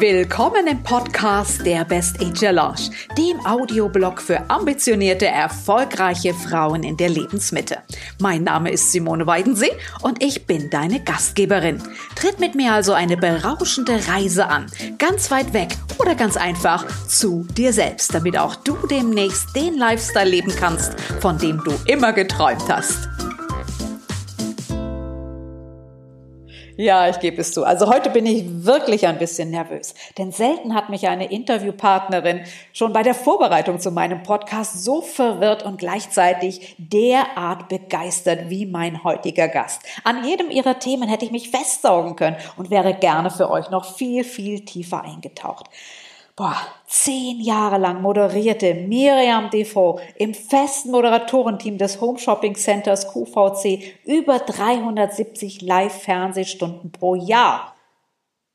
Willkommen im Podcast der Best Age Lounge, dem Audioblog für ambitionierte, erfolgreiche Frauen in der Lebensmitte. Mein Name ist Simone Weidensee und ich bin deine Gastgeberin. Tritt mit mir also eine berauschende Reise an, ganz weit weg oder ganz einfach zu dir selbst, damit auch du demnächst den Lifestyle leben kannst, von dem du immer geträumt hast. Ja, ich gebe es zu. Also heute bin ich wirklich ein bisschen nervös, denn selten hat mich eine Interviewpartnerin schon bei der Vorbereitung zu meinem Podcast so verwirrt und gleichzeitig derart begeistert wie mein heutiger Gast. An jedem ihrer Themen hätte ich mich festsaugen können und wäre gerne für euch noch viel, viel tiefer eingetaucht boah, zehn Jahre lang moderierte Miriam Defoe im festen Moderatorenteam des Home Shopping Centers QVC über 370 Live-Fernsehstunden pro Jahr.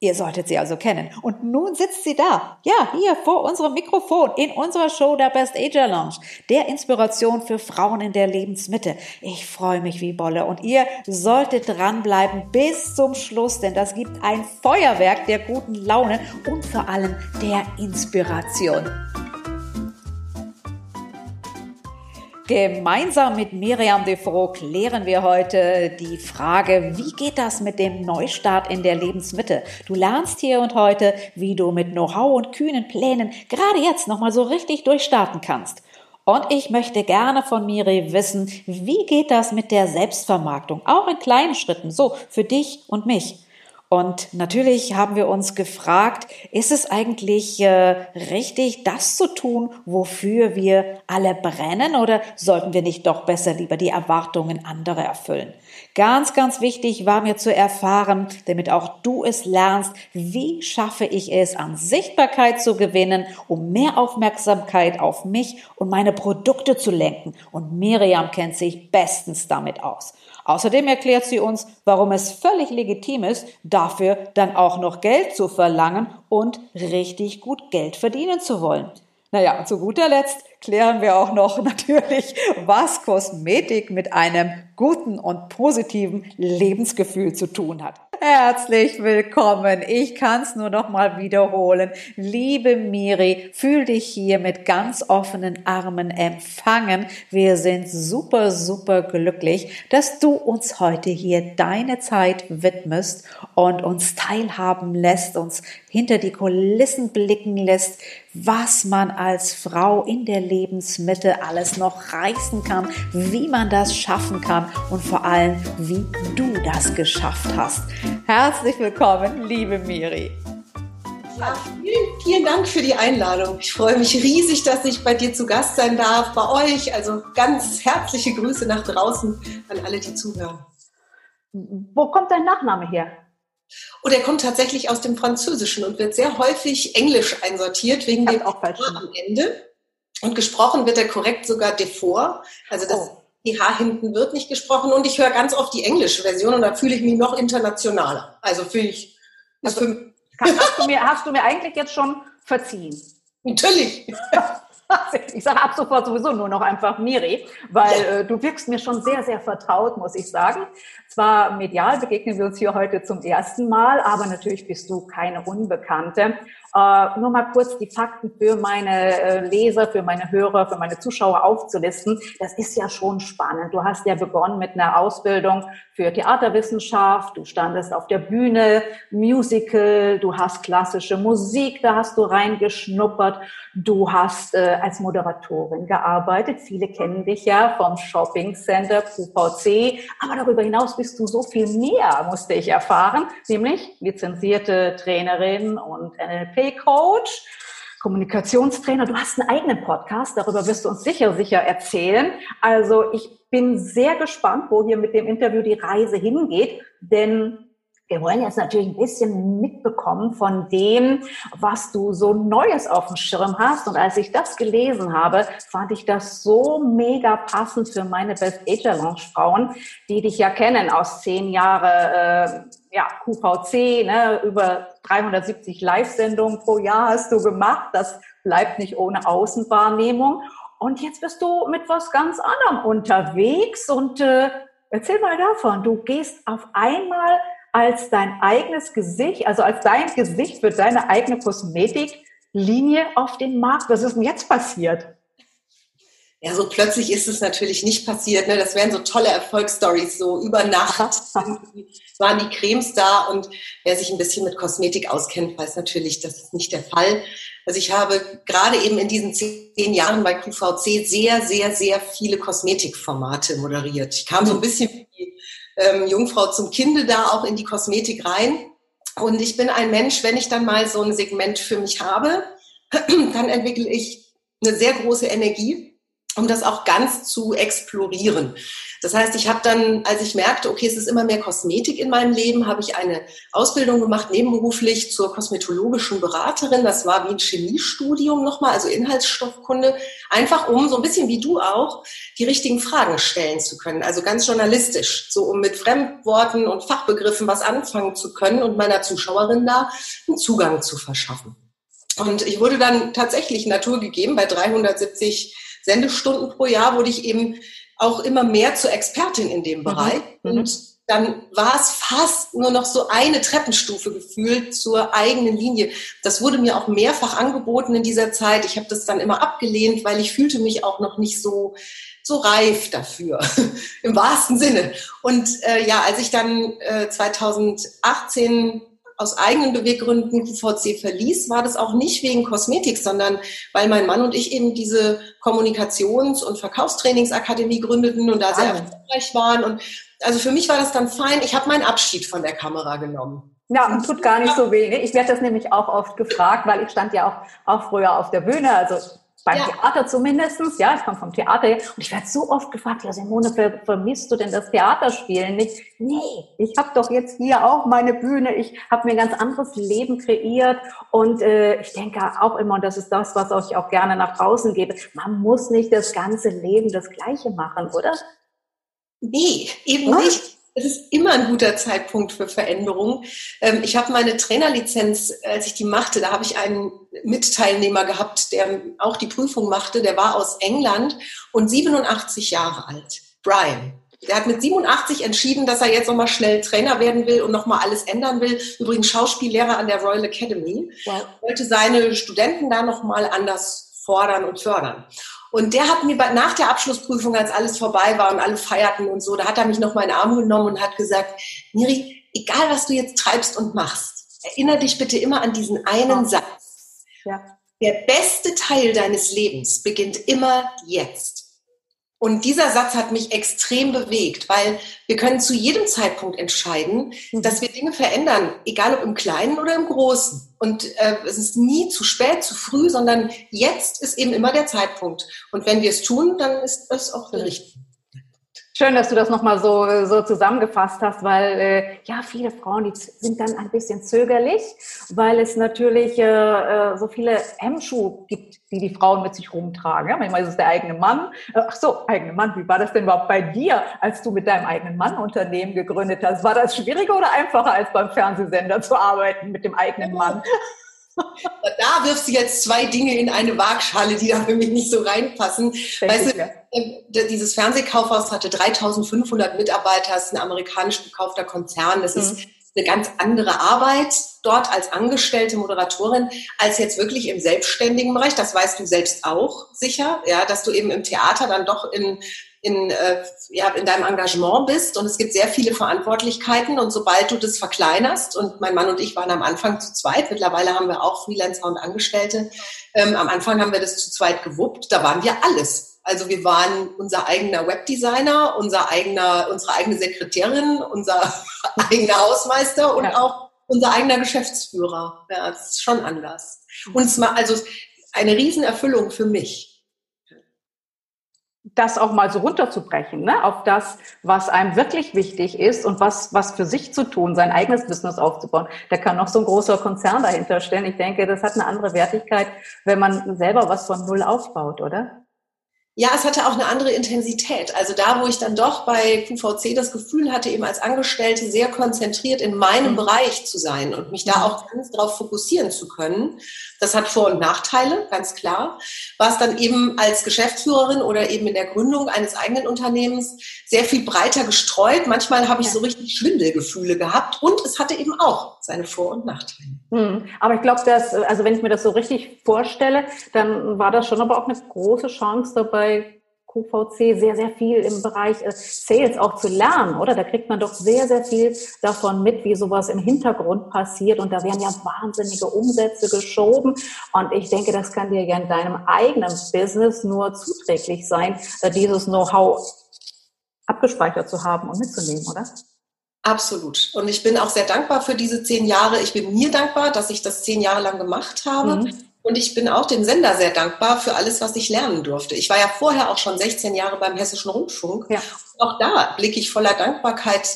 Ihr solltet sie also kennen. Und nun sitzt sie da. Ja, hier vor unserem Mikrofon in unserer Show der Best Ager Lounge. Der Inspiration für Frauen in der Lebensmitte. Ich freue mich wie Bolle. Und ihr solltet dranbleiben bis zum Schluss, denn das gibt ein Feuerwerk der guten Laune und vor allem der Inspiration. Gemeinsam mit Miriam Defro klären wir heute die Frage, wie geht das mit dem Neustart in der Lebensmitte? Du lernst hier und heute, wie du mit Know-how und kühnen Plänen gerade jetzt nochmal so richtig durchstarten kannst. Und ich möchte gerne von Miri wissen, wie geht das mit der Selbstvermarktung? Auch in kleinen Schritten, so für dich und mich. Und natürlich haben wir uns gefragt, ist es eigentlich äh, richtig, das zu tun, wofür wir alle brennen, oder sollten wir nicht doch besser lieber die Erwartungen anderer erfüllen? Ganz, ganz wichtig war mir zu erfahren, damit auch du es lernst, wie schaffe ich es, an Sichtbarkeit zu gewinnen, um mehr Aufmerksamkeit auf mich und meine Produkte zu lenken. Und Miriam kennt sich bestens damit aus. Außerdem erklärt sie uns, warum es völlig legitim ist, dafür dann auch noch Geld zu verlangen und richtig gut Geld verdienen zu wollen. Naja, zu guter Letzt klären wir auch noch natürlich, was Kosmetik mit einem guten und positiven Lebensgefühl zu tun hat. Herzlich willkommen. Ich kann es nur noch mal wiederholen. Liebe Miri, fühl dich hier mit ganz offenen Armen empfangen. Wir sind super, super glücklich, dass du uns heute hier deine Zeit widmest und uns teilhaben lässt, uns hinter die Kulissen blicken lässt, was man als Frau in der Lebensmitte alles noch reißen kann, wie man das schaffen kann und vor allem, wie du das geschafft hast. Herzlich willkommen, liebe Miri. Ja, vielen, vielen Dank für die Einladung. Ich freue mich riesig, dass ich bei dir zu Gast sein darf, bei euch. Also ganz herzliche Grüße nach draußen an alle, die zuhören. Wo kommt dein Nachname her? Und oh, er kommt tatsächlich aus dem Französischen und wird sehr häufig Englisch einsortiert, wegen dem auch am Ende. Und gesprochen wird er korrekt sogar Defort. Also das oh. H hinten wird nicht gesprochen. Und ich höre ganz oft die englische Version und da fühle ich mich noch internationaler. Also fühle ich. Also, für hast, du mir, hast du mir eigentlich jetzt schon verziehen? Natürlich. Ich sage ab sofort sowieso nur noch einfach Miri, weil äh, du wirkst mir schon sehr, sehr vertraut, muss ich sagen. Zwar medial begegnen wir uns hier heute zum ersten Mal, aber natürlich bist du keine Unbekannte. Äh, nur mal kurz die Fakten für meine äh, Leser, für meine Hörer, für meine Zuschauer aufzulisten. Das ist ja schon spannend. Du hast ja begonnen mit einer Ausbildung für Theaterwissenschaft. Du standest auf der Bühne, Musical. Du hast klassische Musik, da hast du reingeschnuppert. Du hast äh, als Moderatorin gearbeitet. Viele kennen dich ja vom Shopping Center, QVC. Aber darüber hinaus bist du so viel mehr, musste ich erfahren, nämlich lizenzierte Trainerin und NLP-Coach. Kommunikationstrainer, du hast einen eigenen Podcast, darüber wirst du uns sicher, sicher erzählen. Also ich bin sehr gespannt, wo hier mit dem Interview die Reise hingeht, denn wir wollen jetzt natürlich ein bisschen mitbekommen von dem, was du so Neues auf dem Schirm hast. Und als ich das gelesen habe, fand ich das so mega passend für meine Best Age Lounge Frauen, die dich ja kennen aus zehn Jahre äh, ja, QVC, ne, über 370 Live-Sendungen pro Jahr hast du gemacht. Das bleibt nicht ohne Außenwahrnehmung. Und jetzt bist du mit was ganz anderem unterwegs und äh, Erzähl mal davon. Du gehst auf einmal als dein eigenes Gesicht, also als dein Gesicht für deine eigene Kosmetiklinie auf den Markt. Was ist denn jetzt passiert? Ja, so plötzlich ist es natürlich nicht passiert. Ne? Das wären so tolle Erfolgsstories, so über Nacht waren die Cremes da und wer sich ein bisschen mit Kosmetik auskennt, weiß natürlich, das ist nicht der Fall. Also ich habe gerade eben in diesen zehn Jahren bei QVC sehr, sehr, sehr viele Kosmetikformate moderiert. Ich kam so ein bisschen wie ähm, Jungfrau zum Kinde da auch in die Kosmetik rein. Und ich bin ein Mensch, wenn ich dann mal so ein Segment für mich habe, dann entwickle ich eine sehr große Energie um das auch ganz zu explorieren. Das heißt, ich habe dann, als ich merkte, okay, es ist immer mehr Kosmetik in meinem Leben, habe ich eine Ausbildung gemacht, nebenberuflich zur kosmetologischen Beraterin. Das war wie ein Chemiestudium nochmal, also Inhaltsstoffkunde, einfach um so ein bisschen wie du auch die richtigen Fragen stellen zu können. Also ganz journalistisch, so um mit Fremdworten und Fachbegriffen was anfangen zu können und meiner Zuschauerin da einen Zugang zu verschaffen. Und ich wurde dann tatsächlich Natur gegeben bei 370 Sendestunden pro Jahr wurde ich eben auch immer mehr zur Expertin in dem mhm. Bereich. Mhm. Und dann war es fast nur noch so eine Treppenstufe gefühlt zur eigenen Linie. Das wurde mir auch mehrfach angeboten in dieser Zeit. Ich habe das dann immer abgelehnt, weil ich fühlte mich auch noch nicht so so reif dafür, im wahrsten Sinne. Und äh, ja, als ich dann äh, 2018 aus eigenen Beweggründen QVC verließ, war das auch nicht wegen Kosmetik, sondern weil mein Mann und ich eben diese Kommunikations- und Verkaufstrainingsakademie gründeten und da sehr ah. erfolgreich waren. Und also für mich war das dann fein. Ich habe meinen Abschied von der Kamera genommen. Ja, tut gar nicht so weh. Ich werde das nämlich auch oft gefragt, weil ich stand ja auch, auch früher auf der Bühne. Also beim ja. Theater zumindestens, ja, ich komme vom Theater her und ich werde so oft gefragt, ja Simone, ver vermisst du denn das Theaterspielen nicht? Nee, ich habe doch jetzt hier auch meine Bühne, ich habe mir ein ganz anderes Leben kreiert und äh, ich denke auch immer, und das ist das, was ich auch gerne nach draußen gebe, man muss nicht das ganze Leben das Gleiche machen, oder? Nee, eben was? nicht es ist immer ein guter Zeitpunkt für Veränderung. Ähm, ich habe meine Trainerlizenz, als ich die machte, da habe ich einen Mitteilnehmer gehabt, der auch die Prüfung machte. Der war aus England und 87 Jahre alt. Brian. Der hat mit 87 entschieden, dass er jetzt nochmal schnell Trainer werden will und nochmal alles ändern will. Übrigens Schauspiellehrer an der Royal Academy. Wow. Wollte seine Studenten da nochmal anders fordern und fördern. Und der hat mir nach der Abschlussprüfung, als alles vorbei war und alle feierten und so, da hat er mich noch mal in den Arm genommen und hat gesagt, Miri, egal was du jetzt treibst und machst, erinnere dich bitte immer an diesen einen Satz. Ja. Der beste Teil deines Lebens beginnt immer jetzt. Und dieser Satz hat mich extrem bewegt, weil wir können zu jedem Zeitpunkt entscheiden, mhm. dass wir Dinge verändern, egal ob im Kleinen oder im Großen. Und äh, es ist nie zu spät, zu früh, sondern jetzt ist eben immer der Zeitpunkt. Und wenn wir es tun, dann ist das auch der richtige. Schön, dass du das nochmal so, so zusammengefasst hast, weil äh, ja, viele Frauen, die sind dann ein bisschen zögerlich, weil es natürlich äh, äh, so viele Hemmschuhe gibt, die die Frauen mit sich rumtragen. Ja, manchmal ist es der eigene Mann. Äh, ach so, eigene Mann, wie war das denn überhaupt bei dir, als du mit deinem eigenen Mann Unternehmen gegründet hast? War das schwieriger oder einfacher, als beim Fernsehsender zu arbeiten mit dem eigenen Mann? Da wirfst du jetzt zwei Dinge in eine Waagschale, die da für mich nicht so reinpassen. weißt du, äh, dieses Fernsehkaufhaus hatte 3500 Mitarbeiter, ist ein amerikanisch gekaufter Konzern. Das mhm. ist eine ganz andere Arbeit dort als angestellte Moderatorin als jetzt wirklich im selbstständigen Bereich. Das weißt du selbst auch sicher, ja, dass du eben im Theater dann doch in in, äh, ja, in deinem Engagement bist und es gibt sehr viele Verantwortlichkeiten und sobald du das verkleinerst und mein Mann und ich waren am Anfang zu zweit, mittlerweile haben wir auch Freelancer und Angestellte, ähm, am Anfang haben wir das zu zweit gewuppt, da waren wir alles. Also wir waren unser eigener Webdesigner, unser eigener, unsere eigene Sekretärin, unser eigener Hausmeister und ja. auch unser eigener Geschäftsführer. Ja, das ist schon anders. Und es war also eine Riesenerfüllung für mich das auch mal so runterzubrechen, ne? auf das, was einem wirklich wichtig ist und was, was für sich zu tun, sein eigenes Business aufzubauen. Da kann noch so ein großer Konzern dahinter stellen. Ich denke, das hat eine andere Wertigkeit, wenn man selber was von Null aufbaut, oder? Ja, es hatte auch eine andere Intensität. Also da, wo ich dann doch bei QVC das Gefühl hatte, eben als Angestellte sehr konzentriert in meinem mhm. Bereich zu sein und mich da mhm. auch ganz darauf fokussieren zu können, Das hat Vor- und Nachteile, ganz klar. War es dann eben als Geschäftsführerin oder eben in der Gründung eines eigenen Unternehmens sehr viel breiter gestreut. Manchmal habe ich so richtig Schwindelgefühle gehabt und es hatte eben auch seine Vor- und Nachteile. Hm. Aber ich glaube, dass, also wenn ich mir das so richtig vorstelle, dann war das schon aber auch eine große Chance dabei, QVC sehr, sehr viel im Bereich Sales auch zu lernen, oder? Da kriegt man doch sehr, sehr viel davon mit, wie sowas im Hintergrund passiert. Und da werden ja wahnsinnige Umsätze geschoben. Und ich denke, das kann dir ja in deinem eigenen Business nur zuträglich sein, äh, dieses Know-how abgespeichert zu haben und mitzunehmen, oder? Absolut. Und ich bin auch sehr dankbar für diese zehn Jahre. Ich bin mir dankbar, dass ich das zehn Jahre lang gemacht habe. Mhm. Und ich bin auch dem Sender sehr dankbar für alles, was ich lernen durfte. Ich war ja vorher auch schon 16 Jahre beim Hessischen Rundfunk. Ja. Auch da blicke ich voller Dankbarkeit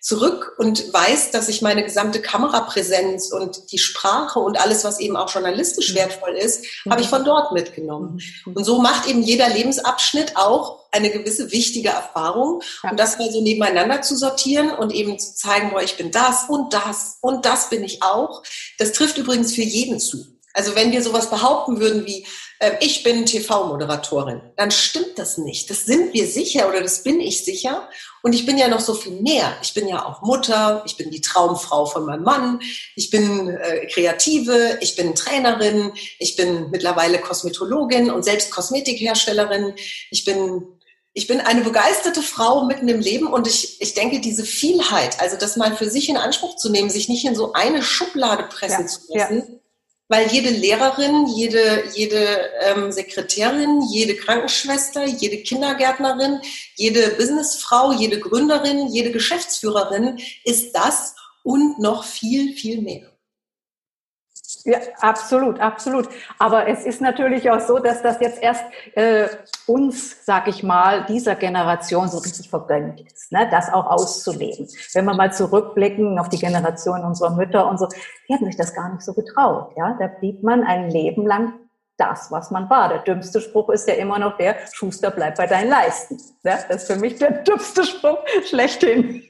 zurück und weiß, dass ich meine gesamte Kamerapräsenz und die Sprache und alles, was eben auch journalistisch mhm. wertvoll ist, mhm. habe ich von dort mitgenommen. Mhm. Und so macht eben jeder Lebensabschnitt auch eine gewisse wichtige Erfahrung. Ja. Und das mal so nebeneinander zu sortieren und eben zu zeigen, boah, ich bin das und das und das bin ich auch. Das trifft übrigens für jeden zu. Also wenn wir sowas behaupten würden wie, äh, ich bin TV-Moderatorin, dann stimmt das nicht. Das sind wir sicher oder das bin ich sicher. Und ich bin ja noch so viel mehr. Ich bin ja auch Mutter, ich bin die Traumfrau von meinem Mann, ich bin äh, Kreative, ich bin Trainerin, ich bin mittlerweile Kosmetologin und selbst Kosmetikherstellerin. Ich bin ich bin eine begeisterte Frau mitten im Leben und ich, ich denke, diese Vielheit, also das mal für sich in Anspruch zu nehmen, sich nicht in so eine Schublade pressen ja, zu lassen, ja weil jede Lehrerin, jede, jede ähm, Sekretärin, jede Krankenschwester, jede Kindergärtnerin, jede Businessfrau, jede Gründerin, jede Geschäftsführerin ist das und noch viel, viel mehr. Ja, absolut, absolut. Aber es ist natürlich auch so, dass das jetzt erst äh, uns, sag ich mal, dieser Generation so richtig vergönnt ist, ne? das auch auszuleben. Wenn wir mal zurückblicken auf die Generation unserer Mütter und so, die hatten sich das gar nicht so getraut. Ja, da blieb man ein Leben lang das, was man war. Der dümmste Spruch ist ja immer noch der, Schuster, bleib bei deinen Leisten. Ja, das ist für mich der dümmste Spruch schlechthin.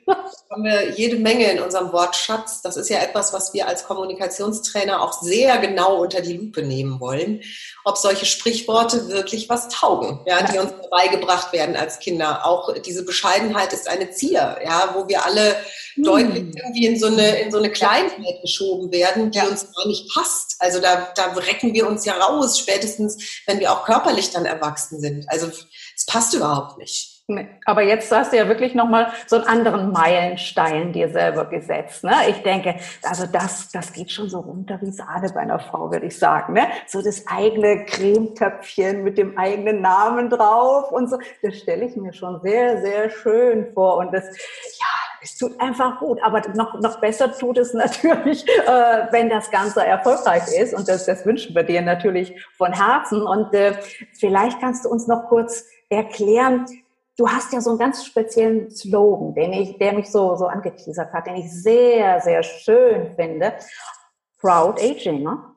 Haben wir jede Menge in unserem Wortschatz. Das ist ja etwas, was wir als Kommunikationstrainer auch sehr genau unter die Lupe nehmen wollen, ob solche Sprichworte wirklich was taugen, ja, die uns beigebracht werden als Kinder. Auch diese Bescheidenheit ist eine Zier, ja, wo wir alle hm. deutlich irgendwie in so eine, in so eine Kleinheit geschoben werden, die ja. uns gar nicht passt. Also da, da recken wir uns ja raus, spätestens wenn wir auch körperlich dann erwachsen sind. Also es passt überhaupt nicht. Nee. Aber jetzt hast du ja wirklich nochmal so einen anderen Meilenstein dir selber gesetzt. Ne? Ich denke, also das, das geht schon so runter wie Sahne bei einer Frau, würde ich sagen. Ne? So das eigene Cremetöpfchen mit dem eigenen Namen drauf und so. Das stelle ich mir schon sehr, sehr schön vor. Und das, ja, es tut einfach gut. Aber noch, noch besser tut es natürlich, äh, wenn das Ganze erfolgreich ist. Und das, das wünschen wir dir natürlich von Herzen. Und äh, vielleicht kannst du uns noch kurz erklären, du hast ja so einen ganz speziellen Slogan, den ich, der mich so, so angeteasert hat, den ich sehr, sehr schön finde. Proud Aging, ne?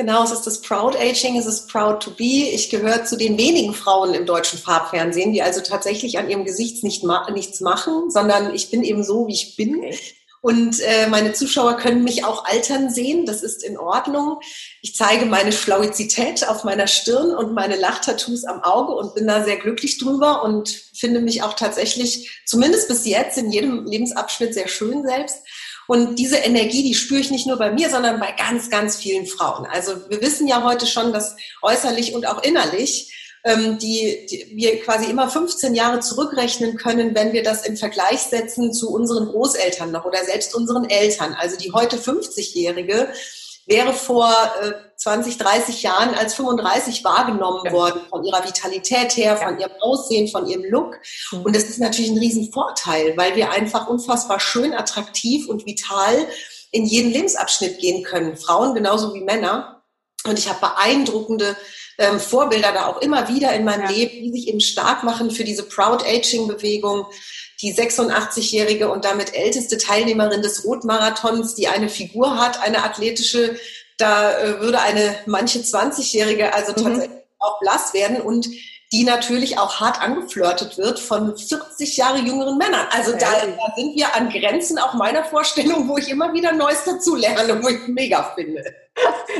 Genau, es ist das Proud Aging, es ist Proud to Be. Ich gehöre zu den wenigen Frauen im deutschen Farbfernsehen, die also tatsächlich an ihrem Gesicht nicht ma nichts machen, sondern ich bin eben so, wie ich bin. Und äh, meine Zuschauer können mich auch altern sehen, das ist in Ordnung. Ich zeige meine Schlauizität auf meiner Stirn und meine Lachtattoos am Auge und bin da sehr glücklich drüber und finde mich auch tatsächlich, zumindest bis jetzt, in jedem Lebensabschnitt sehr schön selbst. Und diese Energie, die spüre ich nicht nur bei mir, sondern bei ganz, ganz vielen Frauen. Also wir wissen ja heute schon, dass äußerlich und auch innerlich ähm, die, die wir quasi immer 15 Jahre zurückrechnen können, wenn wir das im Vergleich setzen zu unseren Großeltern noch oder selbst unseren Eltern. Also die heute 50-Jährige wäre vor äh, 20, 30 Jahren als 35 wahrgenommen ja. worden von ihrer Vitalität her, von ja. ihrem Aussehen, von ihrem Look. Mhm. Und das ist natürlich ein Riesenvorteil, weil wir einfach unfassbar schön, attraktiv und vital in jeden Lebensabschnitt gehen können. Frauen genauso wie Männer. Und ich habe beeindruckende ähm, Vorbilder da auch immer wieder in meinem ja. Leben, die sich eben stark machen für diese Proud Aging Bewegung. Die 86-jährige und damit älteste Teilnehmerin des Rotmarathons, die eine Figur hat, eine athletische, da äh, würde eine manche 20-jährige also mhm. tatsächlich auch blass werden und die natürlich auch hart angeflirtet wird von 40 Jahre jüngeren Männern. Also da, da, sind wir an Grenzen auch meiner Vorstellung, wo ich immer wieder Neues dazulerne, wo ich mega finde.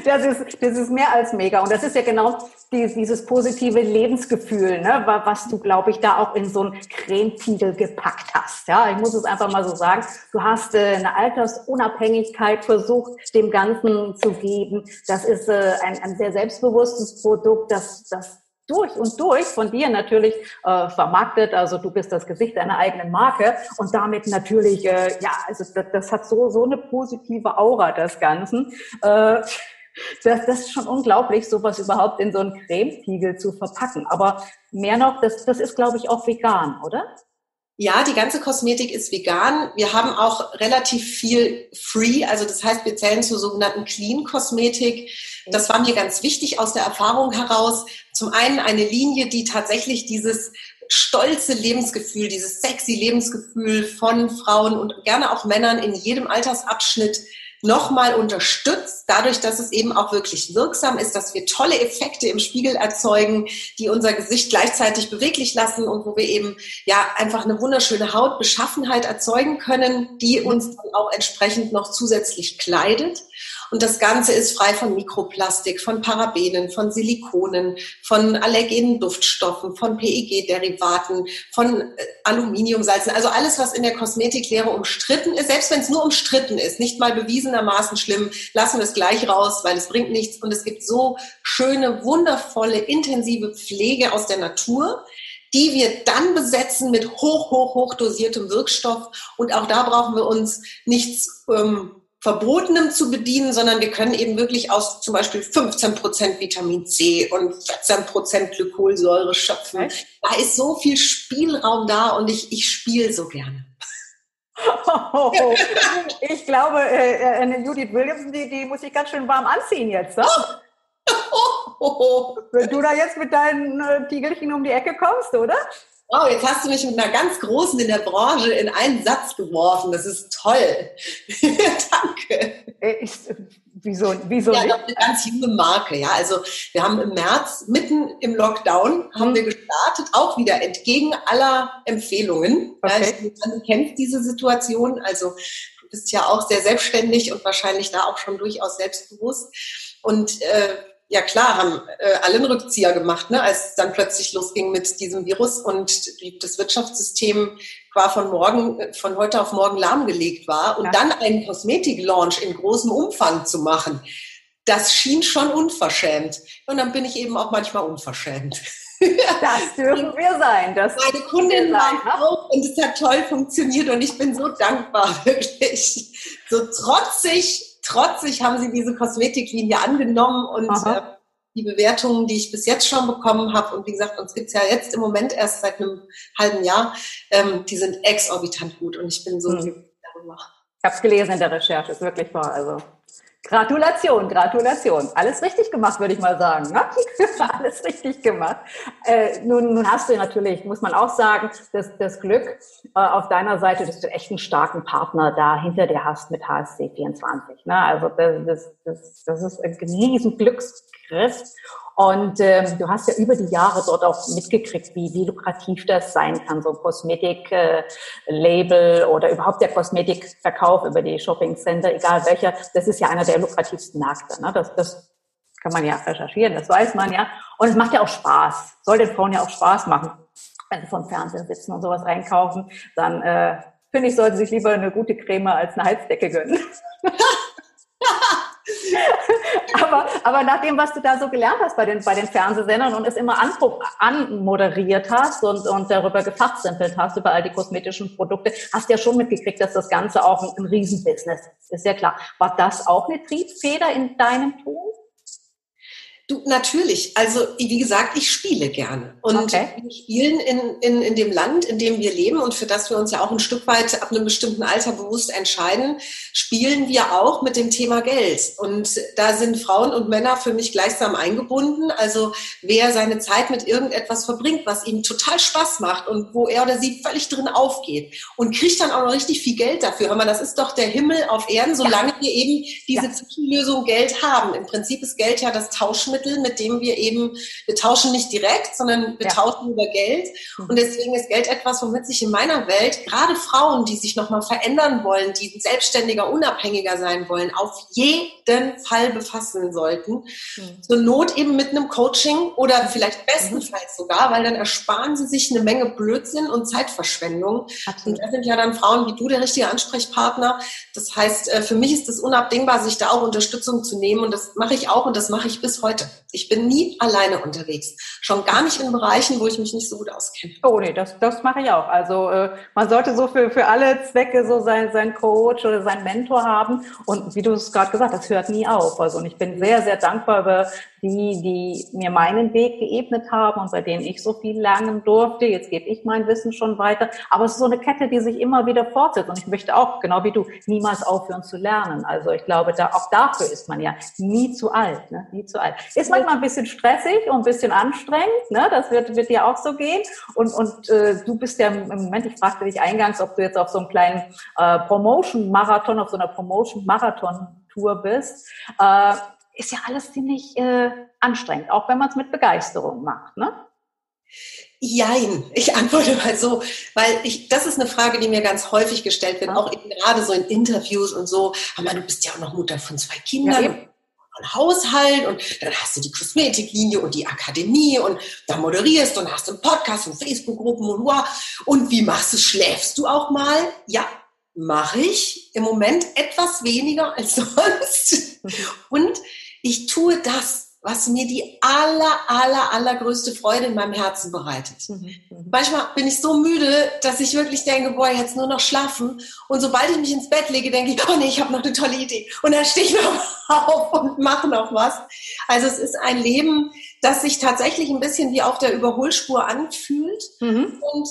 Das ist, das ist mehr als mega. Und das ist ja genau dieses, dieses positive Lebensgefühl, ne, was du, glaube ich, da auch in so einen Cremetiegel gepackt hast. Ja, ich muss es einfach mal so sagen. Du hast äh, eine Altersunabhängigkeit versucht, dem Ganzen zu geben. Das ist äh, ein, ein sehr selbstbewusstes Produkt, das, das durch und durch von dir natürlich äh, vermarktet. Also du bist das Gesicht deiner eigenen Marke und damit natürlich, äh, ja, also das, das hat so, so eine positive Aura, das Ganze. Äh, das, das ist schon unglaublich, sowas überhaupt in so einen Cremetiegel zu verpacken. Aber mehr noch, das, das ist, glaube ich, auch vegan, oder? Ja, die ganze Kosmetik ist vegan. Wir haben auch relativ viel Free, also das heißt, wir zählen zur sogenannten Clean Kosmetik. Das war mir ganz wichtig aus der Erfahrung heraus. Zum einen eine Linie, die tatsächlich dieses stolze Lebensgefühl, dieses sexy Lebensgefühl von Frauen und gerne auch Männern in jedem Altersabschnitt nochmal unterstützt, dadurch, dass es eben auch wirklich wirksam ist, dass wir tolle Effekte im Spiegel erzeugen, die unser Gesicht gleichzeitig beweglich lassen und wo wir eben ja einfach eine wunderschöne Hautbeschaffenheit erzeugen können, die uns dann auch entsprechend noch zusätzlich kleidet. Und das Ganze ist frei von Mikroplastik, von Parabenen, von Silikonen, von allergenen Duftstoffen, von PEG-Derivaten, von äh, Aluminiumsalzen. Also alles, was in der Kosmetiklehre umstritten ist, selbst wenn es nur umstritten ist, nicht mal bewiesenermaßen schlimm, lassen wir es gleich raus, weil es bringt nichts. Und es gibt so schöne, wundervolle, intensive Pflege aus der Natur die wir dann besetzen mit hoch, hoch, hoch dosiertem Wirkstoff. Und auch da brauchen wir uns nichts ähm, Verbotenem zu bedienen, sondern wir können eben wirklich aus zum Beispiel 15 Prozent Vitamin C und 14 Prozent Glykolsäure schöpfen. Da ist so viel Spielraum da und ich, ich spiele so gerne. Oh, ich glaube, äh, äh, Judith Williams, die, die muss ich ganz schön warm anziehen jetzt. Ne? Wenn du da jetzt mit deinen äh, Tiegelchen um die Ecke kommst, oder? Wow, jetzt hast du mich mit einer ganz großen in der Branche in einen Satz geworfen. Das ist toll. Danke. Ich, wieso, wieso ja, eine ganz junge Marke. Ja, also wir haben im März mitten im Lockdown haben hm. wir gestartet, auch wieder entgegen aller Empfehlungen. Okay. Ja, ich, du kennst diese Situation. Also du bist ja auch sehr selbstständig und wahrscheinlich da auch schon durchaus selbstbewusst. Und äh, ja klar, haben äh, alle einen Rückzieher gemacht, ne, als es dann plötzlich losging mit diesem Virus und das Wirtschaftssystem war von morgen, von heute auf morgen lahmgelegt war und ja. dann einen Kosmetik-Launch in großem Umfang zu machen, das schien schon unverschämt. Und dann bin ich eben auch manchmal unverschämt. Das dürfen wir sein. Das Meine Kundinnen waren ne? auch und es hat toll funktioniert und ich bin so dankbar, wirklich. So trotzig trotzig haben sie diese Kosmetiklinie angenommen und äh, die Bewertungen, die ich bis jetzt schon bekommen habe, und wie gesagt, uns gibt's ja jetzt im Moment erst seit einem halben Jahr, ähm, die sind exorbitant gut und ich bin so mhm. darüber. Ich habe es gelesen in der Recherche, ist wirklich wahr. Also Gratulation, Gratulation. Alles richtig gemacht, würde ich mal sagen. Ne? Alles richtig gemacht. Äh, nun, nun hast du natürlich, muss man auch sagen, das, das Glück äh, auf deiner Seite, dass du echt einen starken Partner da hinter dir hast mit HSC 24. Ne? Also das, das, das, das ist ein riesen Glücksgriff. Und ähm, du hast ja über die Jahre dort auch mitgekriegt, wie, wie lukrativ das sein kann, so Kosmetik-Label äh, oder überhaupt der Kosmetikverkauf über die Shopping Center, egal welcher. Das ist ja einer der lukrativsten Märkte. Ne? Das, das kann man ja recherchieren, das weiß man ja. Und es macht ja auch Spaß. Soll den Frauen ja auch Spaß machen, wenn sie vom Fernsehen sitzen und sowas einkaufen. Dann äh, finde ich, sollten sie sich lieber eine gute Creme als eine Heizdecke gönnen. aber, aber nach dem, was du da so gelernt hast bei den, bei den Fernsehsendern und es immer anmoderiert hast und, und darüber gefachsimpelt hast, über all die kosmetischen Produkte, hast du ja schon mitgekriegt, dass das Ganze auch ein, ein Riesenbusiness ist. Ist ja klar. War das auch eine Triebfeder in deinem Tun? Du, natürlich. Also, wie gesagt, ich spiele gerne. Und okay. wir spielen in, in, in dem Land, in dem wir leben und für das wir uns ja auch ein Stück weit ab einem bestimmten Alter bewusst entscheiden, spielen wir auch mit dem Thema Geld. Und da sind Frauen und Männer für mich gleichsam eingebunden. Also, wer seine Zeit mit irgendetwas verbringt, was ihm total Spaß macht und wo er oder sie völlig drin aufgeht und kriegt dann auch noch richtig viel Geld dafür. Hör mal, das ist doch der Himmel auf Erden, solange ja. wir eben diese ja. Zwischenlösung Geld haben. Im Prinzip ist Geld ja das Tauschmittel Zahlungsmittel, mit dem wir eben, wir tauschen nicht direkt, sondern wir ja. tauschen über Geld. Mhm. Und deswegen ist Geld etwas, womit sich in meiner Welt gerade Frauen, die sich nochmal verändern wollen, die selbstständiger, unabhängiger sein wollen, auf jeden Fall befassen sollten. Mhm. Zur Not eben mit einem Coaching oder vielleicht bestenfalls sogar, weil dann ersparen sie sich eine Menge Blödsinn und Zeitverschwendung. Absolut. Und da sind ja dann Frauen wie du der richtige Ansprechpartner. Das heißt, äh, für mich ist es unabdingbar, sich da auch Unterstützung zu nehmen. Und das mache ich auch und das mache ich bis heute. Ich bin nie alleine unterwegs. Schon gar nicht in Bereichen, wo ich mich nicht so gut auskenne. Oh nee, das, das mache ich auch. Also äh, man sollte so für, für alle Zwecke so sein, sein Coach oder sein Mentor haben. Und wie du es gerade gesagt hast, das hört nie auf. Also und ich bin sehr, sehr dankbar über die, die mir meinen Weg geebnet haben und bei denen ich so viel lernen durfte. Jetzt gebe ich mein Wissen schon weiter. Aber es ist so eine Kette, die sich immer wieder fortsetzt. Und ich möchte auch, genau wie du, niemals aufhören zu lernen. Also ich glaube, da, auch dafür ist man ja nie zu alt. Ne? Nie zu alt. Ist manchmal ein bisschen stressig und ein bisschen anstrengend. Ne? Das wird, wird dir auch so gehen. Und, und äh, du bist ja im Moment, ich fragte dich eingangs, ob du jetzt auf so einem kleinen äh, Promotion-Marathon, auf so einer Promotion-Marathon-Tour bist. Äh, ist ja alles ziemlich äh, anstrengend, auch wenn man es mit Begeisterung macht, ne? Jein, ich antworte mal so, weil ich, das ist eine Frage, die mir ganz häufig gestellt wird, ja. auch gerade so in Interviews und so. Aber du bist ja auch noch Mutter von zwei Kindern. Ja, und Haushalt und dann hast du die Kosmetiklinie und die Akademie und da moderierst und hast einen Podcast und Facebook-Gruppen und wow. Und wie machst du, schläfst du auch mal? Ja, mache ich im Moment etwas weniger als sonst. Mhm. Und ich tue das, was mir die aller, aller, allergrößte Freude in meinem Herzen bereitet. Mhm, mhm. Manchmal bin ich so müde, dass ich wirklich denke, boah, jetzt nur noch schlafen. Und sobald ich mich ins Bett lege, denke ich, oh nee, ich habe noch eine tolle Idee. Und dann stehe ich noch auf und mache noch was. Also es ist ein Leben, das sich tatsächlich ein bisschen wie auf der Überholspur anfühlt. Mhm. Und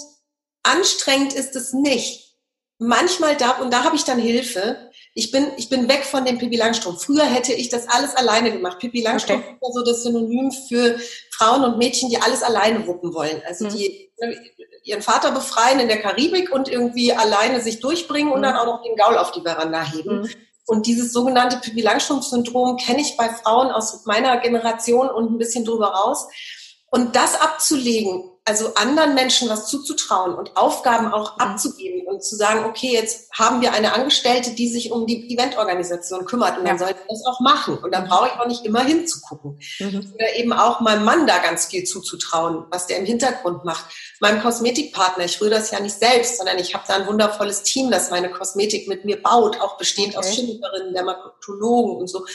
anstrengend ist es nicht. Manchmal darf, und da habe ich dann Hilfe, ich bin, ich bin weg von dem Pippi Langstrumpf. Früher hätte ich das alles alleine gemacht. Pippi Langstrumpf okay. ist so das Synonym für Frauen und Mädchen, die alles alleine wuppen wollen. Also mhm. die ihren Vater befreien in der Karibik und irgendwie alleine sich durchbringen mhm. und dann auch noch den Gaul auf die Veranda heben. Mhm. Und dieses sogenannte Pippi Langstrumpf-Syndrom kenne ich bei Frauen aus meiner Generation und ein bisschen drüber raus. Und das abzulegen, also anderen Menschen was zuzutrauen und Aufgaben auch mhm. abzugeben und zu sagen, okay, jetzt haben wir eine Angestellte, die sich um die Eventorganisation kümmert und ja. dann sollte das auch machen. Und dann brauche ich auch nicht immer hinzugucken. Mhm. Oder eben auch meinem Mann da ganz viel zuzutrauen, was der im Hintergrund macht. Meinem Kosmetikpartner, ich rühre das ja nicht selbst, sondern ich habe da ein wundervolles Team, das meine Kosmetik mit mir baut, auch bestehend okay. aus Chemikerinnen, Dermatologen und so.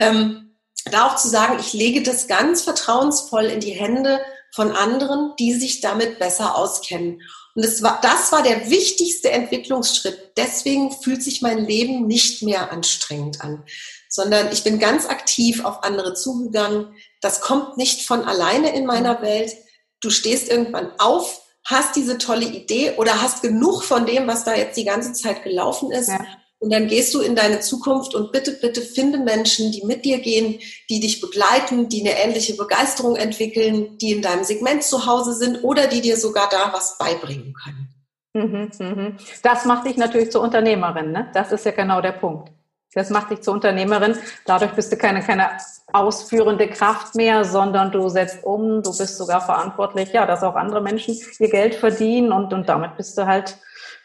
Ähm, da auch zu sagen, ich lege das ganz vertrauensvoll in die Hände von anderen, die sich damit besser auskennen. Und das war, das war der wichtigste Entwicklungsschritt. Deswegen fühlt sich mein Leben nicht mehr anstrengend an, sondern ich bin ganz aktiv auf andere zugegangen. Das kommt nicht von alleine in meiner Welt. Du stehst irgendwann auf, hast diese tolle Idee oder hast genug von dem, was da jetzt die ganze Zeit gelaufen ist. Ja. Und dann gehst du in deine Zukunft und bitte, bitte finde Menschen, die mit dir gehen, die dich begleiten, die eine ähnliche Begeisterung entwickeln, die in deinem Segment zu Hause sind oder die dir sogar da was beibringen können. Mhm, mhm. Das macht dich natürlich zur Unternehmerin, ne? Das ist ja genau der Punkt. Das macht dich zur Unternehmerin. Dadurch bist du keine, keine ausführende Kraft mehr, sondern du setzt um, du bist sogar verantwortlich, ja, dass auch andere Menschen ihr Geld verdienen und, und damit bist du halt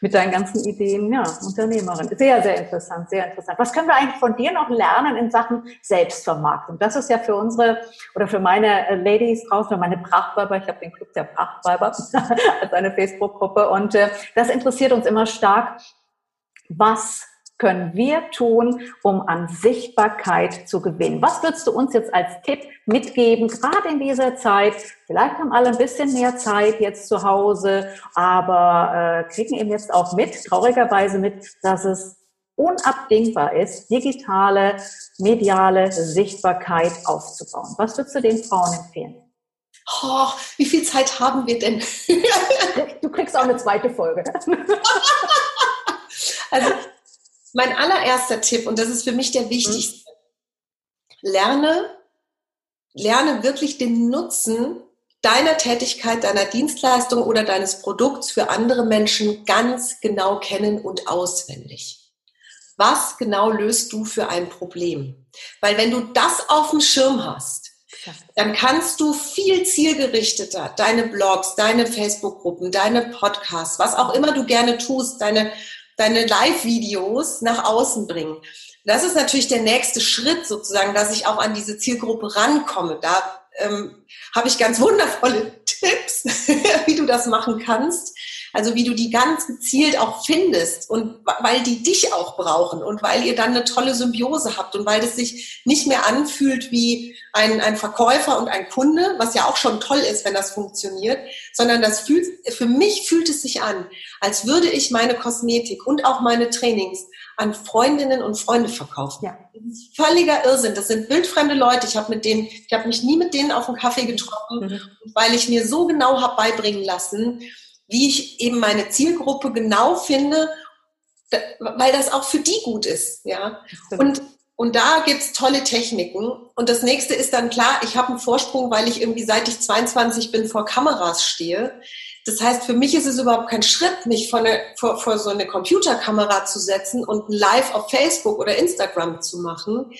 mit deinen ganzen Ideen, ja, Unternehmerin. Sehr, sehr interessant, sehr interessant. Was können wir eigentlich von dir noch lernen in Sachen Selbstvermarktung? Das ist ja für unsere oder für meine äh, Ladies draußen, für meine Prachtweiber, ich habe den Club der Prachtweiber als eine Facebook-Gruppe und äh, das interessiert uns immer stark. Was können wir tun, um an Sichtbarkeit zu gewinnen? Was würdest du uns jetzt als Tipp mitgeben, gerade in dieser Zeit? Vielleicht haben alle ein bisschen mehr Zeit jetzt zu Hause, aber äh, kriegen eben jetzt auch mit, traurigerweise mit, dass es unabdingbar ist, digitale, mediale Sichtbarkeit aufzubauen. Was würdest du den Frauen empfehlen? Oh, wie viel Zeit haben wir denn? du kriegst auch eine zweite Folge. also mein allererster Tipp, und das ist für mich der wichtigste, lerne, lerne wirklich den Nutzen deiner Tätigkeit, deiner Dienstleistung oder deines Produkts für andere Menschen ganz genau kennen und auswendig. Was genau löst du für ein Problem? Weil wenn du das auf dem Schirm hast, dann kannst du viel zielgerichteter deine Blogs, deine Facebook-Gruppen, deine Podcasts, was auch immer du gerne tust, deine, deine Live-Videos nach außen bringen. Das ist natürlich der nächste Schritt sozusagen, dass ich auch an diese Zielgruppe rankomme. Da ähm, habe ich ganz wundervolle Tipps, wie du das machen kannst. Also wie du die ganz gezielt auch findest und weil die dich auch brauchen und weil ihr dann eine tolle Symbiose habt und weil es sich nicht mehr anfühlt wie ein, ein Verkäufer und ein Kunde, was ja auch schon toll ist, wenn das funktioniert, sondern das fühlt, für mich fühlt es sich an, als würde ich meine Kosmetik und auch meine Trainings an Freundinnen und Freunde verkaufen. Ja. Das völliger Irrsinn. Das sind wildfremde Leute. Ich habe mit denen, ich habe mich nie mit denen auf einen Kaffee getroffen, mhm. weil ich mir so genau habe beibringen lassen, wie ich eben meine Zielgruppe genau finde, weil das auch für die gut ist. Ja? Und, und da gibt's tolle Techniken. Und das nächste ist dann klar, ich habe einen Vorsprung, weil ich irgendwie seit ich 22 bin vor Kameras stehe. Das heißt, für mich ist es überhaupt kein Schritt, mich vor, eine, vor, vor so eine Computerkamera zu setzen und Live auf Facebook oder Instagram zu machen,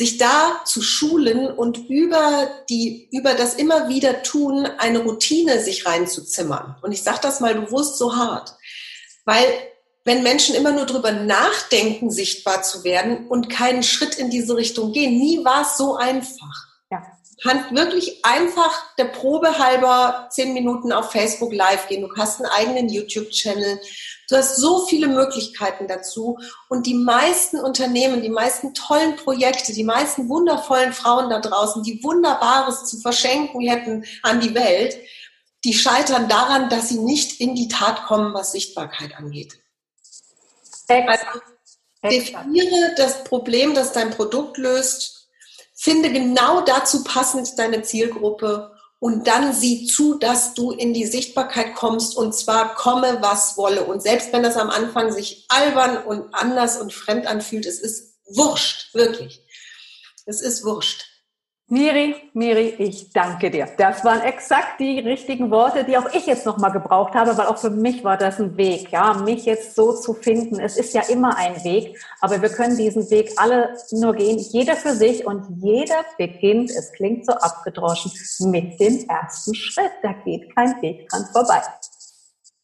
sich da zu schulen und über die, über das immer wieder tun, eine Routine sich reinzuzimmern. Und ich sage das mal bewusst so hart, weil wenn Menschen immer nur drüber nachdenken, sichtbar zu werden und keinen Schritt in diese Richtung gehen, nie war es so einfach. Ja. Du kannst wirklich einfach der Probe halber zehn Minuten auf Facebook live gehen. Du hast einen eigenen YouTube-Channel. Du hast so viele Möglichkeiten dazu. Und die meisten Unternehmen, die meisten tollen Projekte, die meisten wundervollen Frauen da draußen, die Wunderbares zu verschenken hätten an die Welt, die scheitern daran, dass sie nicht in die Tat kommen, was Sichtbarkeit angeht. Also, definiere das Problem, das dein Produkt löst. Finde genau dazu passend deine Zielgruppe und dann sieh zu, dass du in die Sichtbarkeit kommst und zwar komme, was wolle. Und selbst wenn das am Anfang sich albern und anders und fremd anfühlt, es ist wurscht, wirklich. Es ist wurscht. Miri, Miri, ich danke dir. Das waren exakt die richtigen Worte, die auch ich jetzt nochmal gebraucht habe, weil auch für mich war das ein Weg, ja, mich jetzt so zu finden. Es ist ja immer ein Weg, aber wir können diesen Weg alle nur gehen, jeder für sich und jeder beginnt, es klingt so abgedroschen, mit dem ersten Schritt. Da geht kein Weg dran vorbei.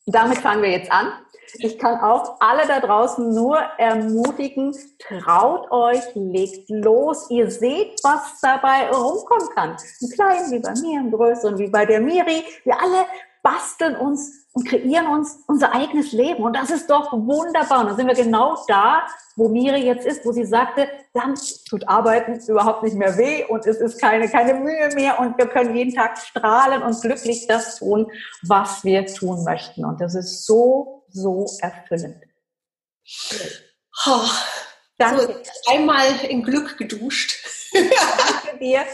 Damit fangen wir jetzt an. Ich kann auch alle da draußen nur ermutigen, traut euch, legt los. Ihr seht, was dabei rumkommen kann. Ein kleinen wie bei mir, ein größeren wie bei der Miri. Wir alle basteln uns und kreieren uns unser eigenes Leben. Und das ist doch wunderbar. Und dann sind wir genau da, wo Miri jetzt ist, wo sie sagte, dann tut Arbeiten überhaupt nicht mehr weh und es ist keine, keine Mühe mehr und wir können jeden Tag strahlen und glücklich das tun, was wir tun möchten. Und das ist so, so erfüllend. Oh, Danke. So, einmal in Glück geduscht. Danke dir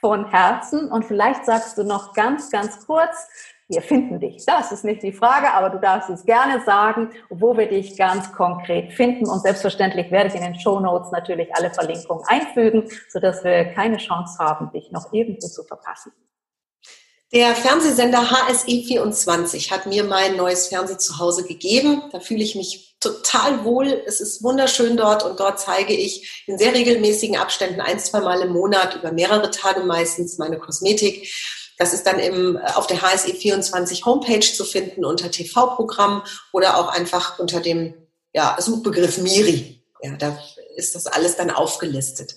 von Herzen und vielleicht sagst du noch ganz, ganz kurz, wir finden dich. Das ist nicht die Frage, aber du darfst es gerne sagen, wo wir dich ganz konkret finden. Und selbstverständlich werde ich in den Show Notes natürlich alle Verlinkungen einfügen, sodass wir keine Chance haben, dich noch irgendwo zu verpassen. Der Fernsehsender HSE 24 hat mir mein neues Fernsehzuhause gegeben. Da fühle ich mich total wohl. Es ist wunderschön dort und dort zeige ich in sehr regelmäßigen Abständen ein, zwei Mal im Monat über mehrere Tage meistens meine Kosmetik das ist dann im, auf der HSE 24 Homepage zu finden unter TV-Programm oder auch einfach unter dem ja, Suchbegriff Miri. Ja, da ist das alles dann aufgelistet.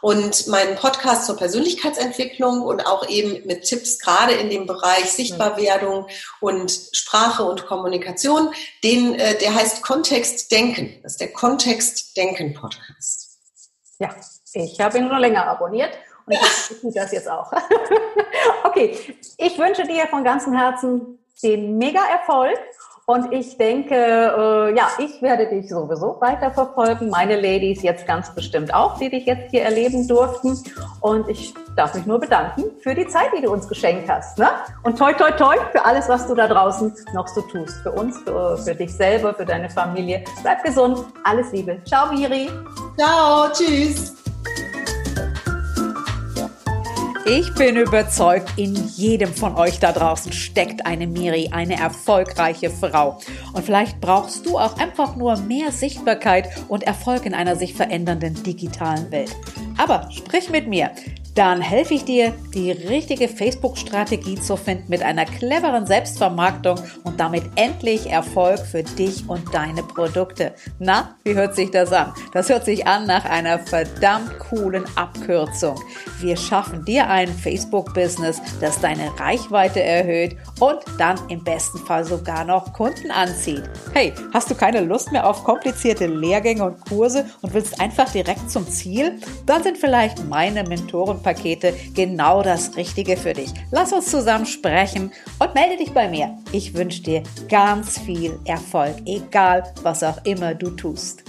Und meinen Podcast zur Persönlichkeitsentwicklung und auch eben mit Tipps gerade in dem Bereich Sichtbarwerdung und Sprache und Kommunikation, den, äh, der heißt Kontext Denken. Das ist der Kontext Denken Podcast. Ja, ich habe ihn schon länger abonniert und ich tue das jetzt auch. okay, ich wünsche dir von ganzem Herzen den Mega-Erfolg. Und ich denke, äh, ja, ich werde dich sowieso weiter verfolgen. Meine Ladies jetzt ganz bestimmt auch, die dich jetzt hier erleben durften. Und ich darf mich nur bedanken für die Zeit, die du uns geschenkt hast. Ne? Und toi, toi, toi für alles, was du da draußen noch so tust. Für uns, für, für dich selber, für deine Familie. Bleib gesund. Alles Liebe. Ciao, Miri. Ciao, tschüss. Ich bin überzeugt, in jedem von euch da draußen steckt eine Miri, eine erfolgreiche Frau. Und vielleicht brauchst du auch einfach nur mehr Sichtbarkeit und Erfolg in einer sich verändernden digitalen Welt. Aber sprich mit mir. Dann helfe ich dir, die richtige Facebook-Strategie zu finden mit einer cleveren Selbstvermarktung und damit endlich Erfolg für dich und deine Produkte. Na, wie hört sich das an? Das hört sich an nach einer verdammt coolen Abkürzung. Wir schaffen dir ein Facebook-Business, das deine Reichweite erhöht und dann im besten Fall sogar noch Kunden anzieht. Hey, hast du keine Lust mehr auf komplizierte Lehrgänge und Kurse und willst einfach direkt zum Ziel? Dann sind vielleicht meine Mentoren Pakete genau das Richtige für dich. Lass uns zusammen sprechen und melde dich bei mir. Ich wünsche dir ganz viel Erfolg, egal was auch immer du tust.